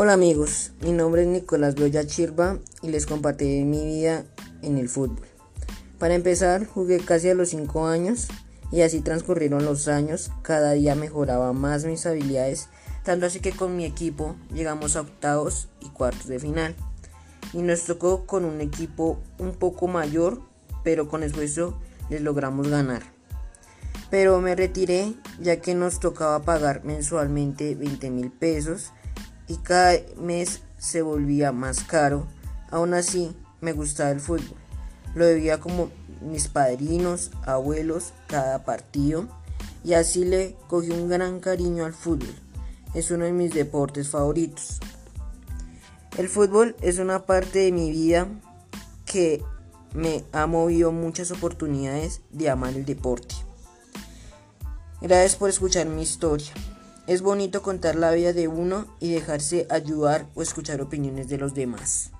Hola amigos, mi nombre es Nicolás Loya Chirba y les compartiré mi vida en el fútbol. Para empezar, jugué casi a los 5 años y así transcurrieron los años, cada día mejoraba más mis habilidades, tanto así que con mi equipo llegamos a octavos y cuartos de final. Y nos tocó con un equipo un poco mayor, pero con esfuerzo les logramos ganar. Pero me retiré ya que nos tocaba pagar mensualmente 20 mil pesos y cada mes se volvía más caro. Aún así, me gustaba el fútbol. Lo veía como mis padrinos, abuelos, cada partido y así le cogí un gran cariño al fútbol. Es uno de mis deportes favoritos. El fútbol es una parte de mi vida que me ha movido muchas oportunidades de amar el deporte. Gracias por escuchar mi historia. Es bonito contar la vida de uno y dejarse ayudar o escuchar opiniones de los demás.